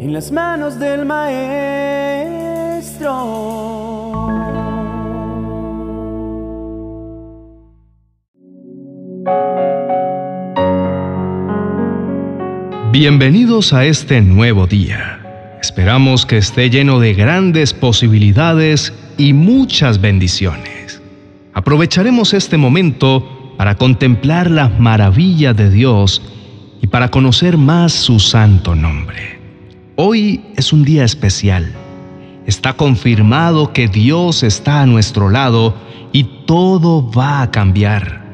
en las manos del Maestro. Bienvenidos a este nuevo día. Esperamos que esté lleno de grandes posibilidades y muchas bendiciones. Aprovecharemos este momento para contemplar las maravillas de Dios y para conocer más su santo nombre. Hoy es un día especial. Está confirmado que Dios está a nuestro lado y todo va a cambiar.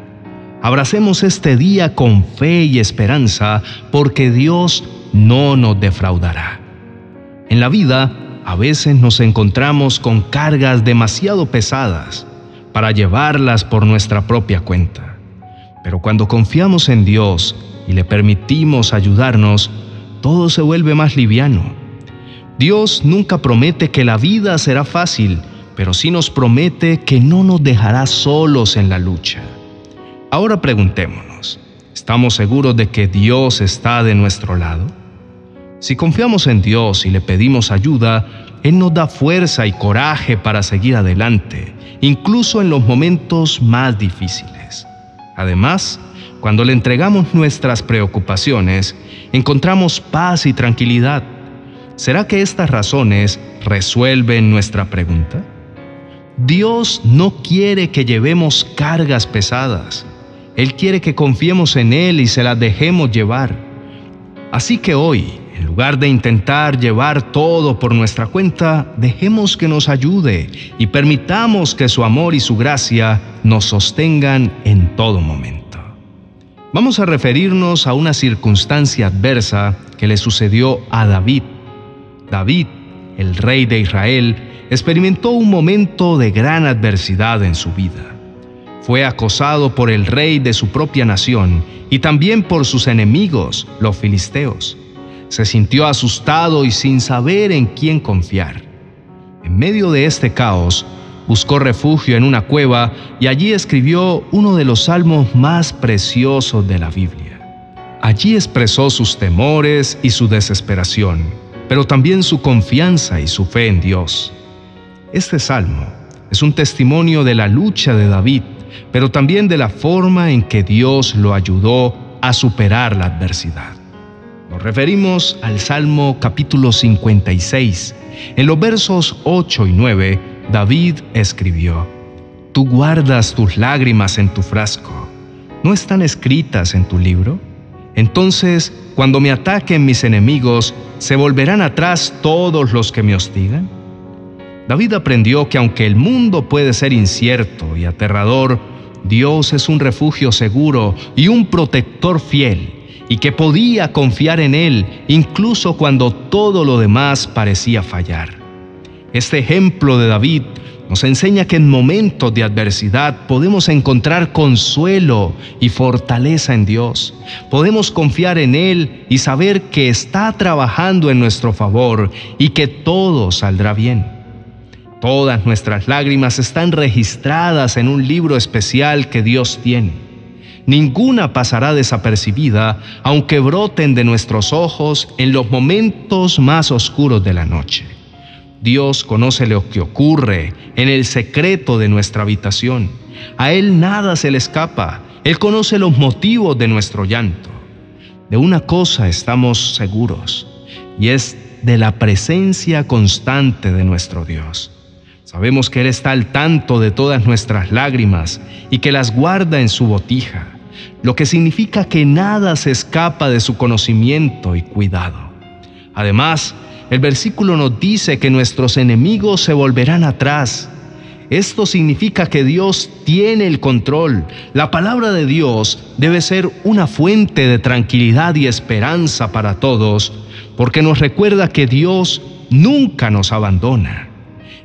Abracemos este día con fe y esperanza porque Dios no nos defraudará. En la vida, a veces nos encontramos con cargas demasiado pesadas para llevarlas por nuestra propia cuenta. Pero cuando confiamos en Dios y le permitimos ayudarnos, todo se vuelve más liviano. Dios nunca promete que la vida será fácil, pero sí nos promete que no nos dejará solos en la lucha. Ahora preguntémonos, ¿estamos seguros de que Dios está de nuestro lado? Si confiamos en Dios y le pedimos ayuda, Él nos da fuerza y coraje para seguir adelante, incluso en los momentos más difíciles. Además, cuando le entregamos nuestras preocupaciones, encontramos paz y tranquilidad. ¿Será que estas razones resuelven nuestra pregunta? Dios no quiere que llevemos cargas pesadas. Él quiere que confiemos en Él y se las dejemos llevar. Así que hoy, en lugar de intentar llevar todo por nuestra cuenta, dejemos que nos ayude y permitamos que su amor y su gracia nos sostengan en todo momento. Vamos a referirnos a una circunstancia adversa que le sucedió a David. David, el rey de Israel, experimentó un momento de gran adversidad en su vida. Fue acosado por el rey de su propia nación y también por sus enemigos, los filisteos. Se sintió asustado y sin saber en quién confiar. En medio de este caos, buscó refugio en una cueva y allí escribió uno de los salmos más preciosos de la Biblia. Allí expresó sus temores y su desesperación, pero también su confianza y su fe en Dios. Este salmo es un testimonio de la lucha de David pero también de la forma en que Dios lo ayudó a superar la adversidad. Nos referimos al Salmo capítulo 56. En los versos 8 y 9, David escribió, Tú guardas tus lágrimas en tu frasco, ¿no están escritas en tu libro? Entonces, cuando me ataquen mis enemigos, ¿se volverán atrás todos los que me hostigan? David aprendió que aunque el mundo puede ser incierto y aterrador, Dios es un refugio seguro y un protector fiel, y que podía confiar en Él incluso cuando todo lo demás parecía fallar. Este ejemplo de David nos enseña que en momentos de adversidad podemos encontrar consuelo y fortaleza en Dios. Podemos confiar en Él y saber que está trabajando en nuestro favor y que todo saldrá bien. Todas nuestras lágrimas están registradas en un libro especial que Dios tiene. Ninguna pasará desapercibida, aunque broten de nuestros ojos en los momentos más oscuros de la noche. Dios conoce lo que ocurre en el secreto de nuestra habitación. A Él nada se le escapa. Él conoce los motivos de nuestro llanto. De una cosa estamos seguros, y es de la presencia constante de nuestro Dios. Sabemos que Él está al tanto de todas nuestras lágrimas y que las guarda en su botija, lo que significa que nada se escapa de su conocimiento y cuidado. Además, el versículo nos dice que nuestros enemigos se volverán atrás. Esto significa que Dios tiene el control. La palabra de Dios debe ser una fuente de tranquilidad y esperanza para todos, porque nos recuerda que Dios nunca nos abandona.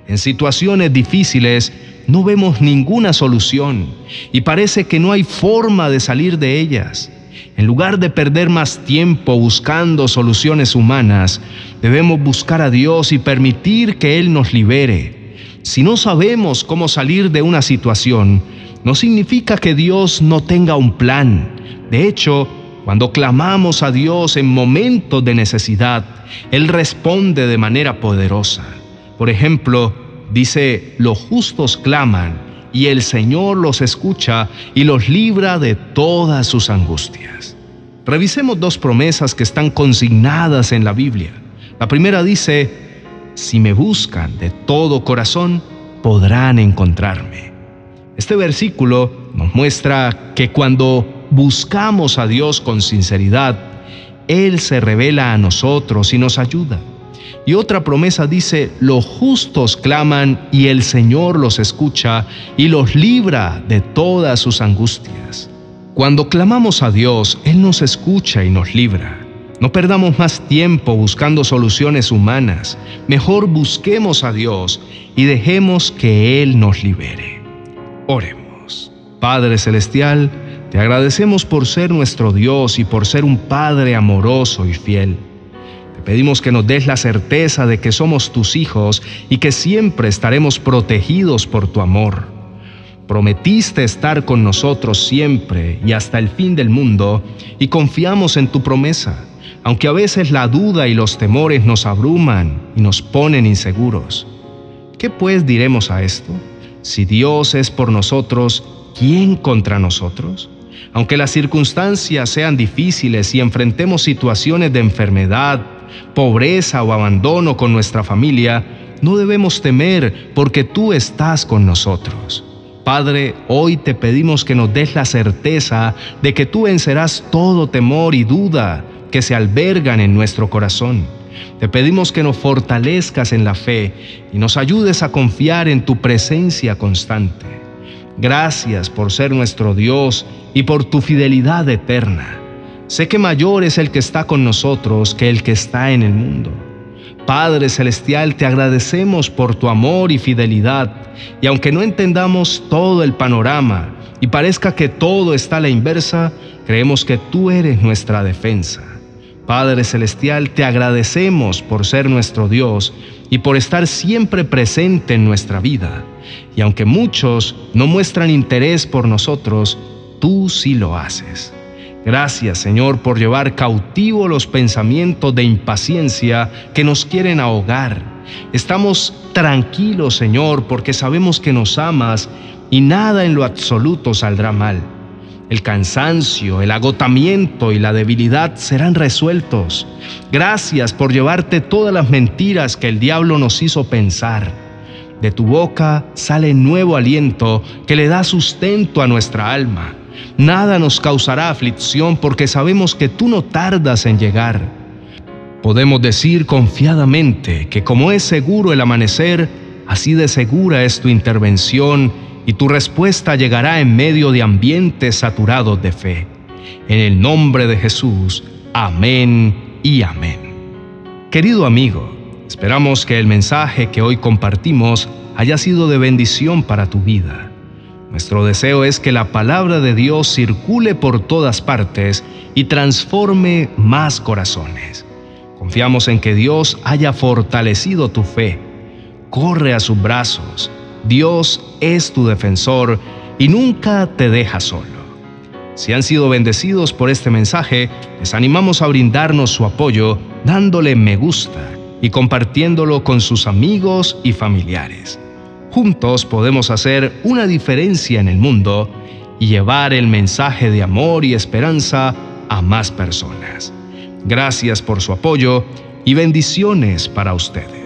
En situaciones difíciles no vemos ninguna solución y parece que no hay forma de salir de ellas. En lugar de perder más tiempo buscando soluciones humanas, debemos buscar a Dios y permitir que Él nos libere. Si no sabemos cómo salir de una situación, no significa que Dios no tenga un plan. De hecho, Cuando clamamos a Dios en momentos de necesidad, Él responde de manera poderosa. Por ejemplo, dice, los justos claman y el Señor los escucha y los libra de todas sus angustias. Revisemos dos promesas que están consignadas en la Biblia. La primera dice, si me buscan de todo corazón, podrán encontrarme. Este versículo nos muestra que cuando buscamos a Dios con sinceridad, Él se revela a nosotros y nos ayuda. Y otra promesa dice, los justos claman y el Señor los escucha y los libra de todas sus angustias. Cuando clamamos a Dios, Él nos escucha y nos libra. No perdamos más tiempo buscando soluciones humanas, mejor busquemos a Dios y dejemos que Él nos libere. Oremos. Padre Celestial, te agradecemos por ser nuestro Dios y por ser un Padre amoroso y fiel. Pedimos que nos des la certeza de que somos tus hijos y que siempre estaremos protegidos por tu amor. Prometiste estar con nosotros siempre y hasta el fin del mundo y confiamos en tu promesa, aunque a veces la duda y los temores nos abruman y nos ponen inseguros. ¿Qué pues diremos a esto? Si Dios es por nosotros, ¿quién contra nosotros? Aunque las circunstancias sean difíciles y enfrentemos situaciones de enfermedad, pobreza o abandono con nuestra familia, no debemos temer porque tú estás con nosotros. Padre, hoy te pedimos que nos des la certeza de que tú vencerás todo temor y duda que se albergan en nuestro corazón. Te pedimos que nos fortalezcas en la fe y nos ayudes a confiar en tu presencia constante. Gracias por ser nuestro Dios y por tu fidelidad eterna. Sé que mayor es el que está con nosotros que el que está en el mundo. Padre Celestial, te agradecemos por tu amor y fidelidad, y aunque no entendamos todo el panorama y parezca que todo está a la inversa, creemos que tú eres nuestra defensa. Padre Celestial, te agradecemos por ser nuestro Dios y por estar siempre presente en nuestra vida. Y aunque muchos no muestran interés por nosotros, tú sí lo haces. Gracias Señor por llevar cautivo los pensamientos de impaciencia que nos quieren ahogar. Estamos tranquilos Señor porque sabemos que nos amas y nada en lo absoluto saldrá mal. El cansancio, el agotamiento y la debilidad serán resueltos. Gracias por llevarte todas las mentiras que el diablo nos hizo pensar. De tu boca sale nuevo aliento que le da sustento a nuestra alma. Nada nos causará aflicción porque sabemos que tú no tardas en llegar. Podemos decir confiadamente que como es seguro el amanecer, así de segura es tu intervención y tu respuesta llegará en medio de ambientes saturados de fe. En el nombre de Jesús, amén y amén. Querido amigo, esperamos que el mensaje que hoy compartimos haya sido de bendición para tu vida. Nuestro deseo es que la palabra de Dios circule por todas partes y transforme más corazones. Confiamos en que Dios haya fortalecido tu fe. Corre a sus brazos. Dios es tu defensor y nunca te deja solo. Si han sido bendecidos por este mensaje, les animamos a brindarnos su apoyo dándole me gusta y compartiéndolo con sus amigos y familiares. Juntos podemos hacer una diferencia en el mundo y llevar el mensaje de amor y esperanza a más personas. Gracias por su apoyo y bendiciones para ustedes.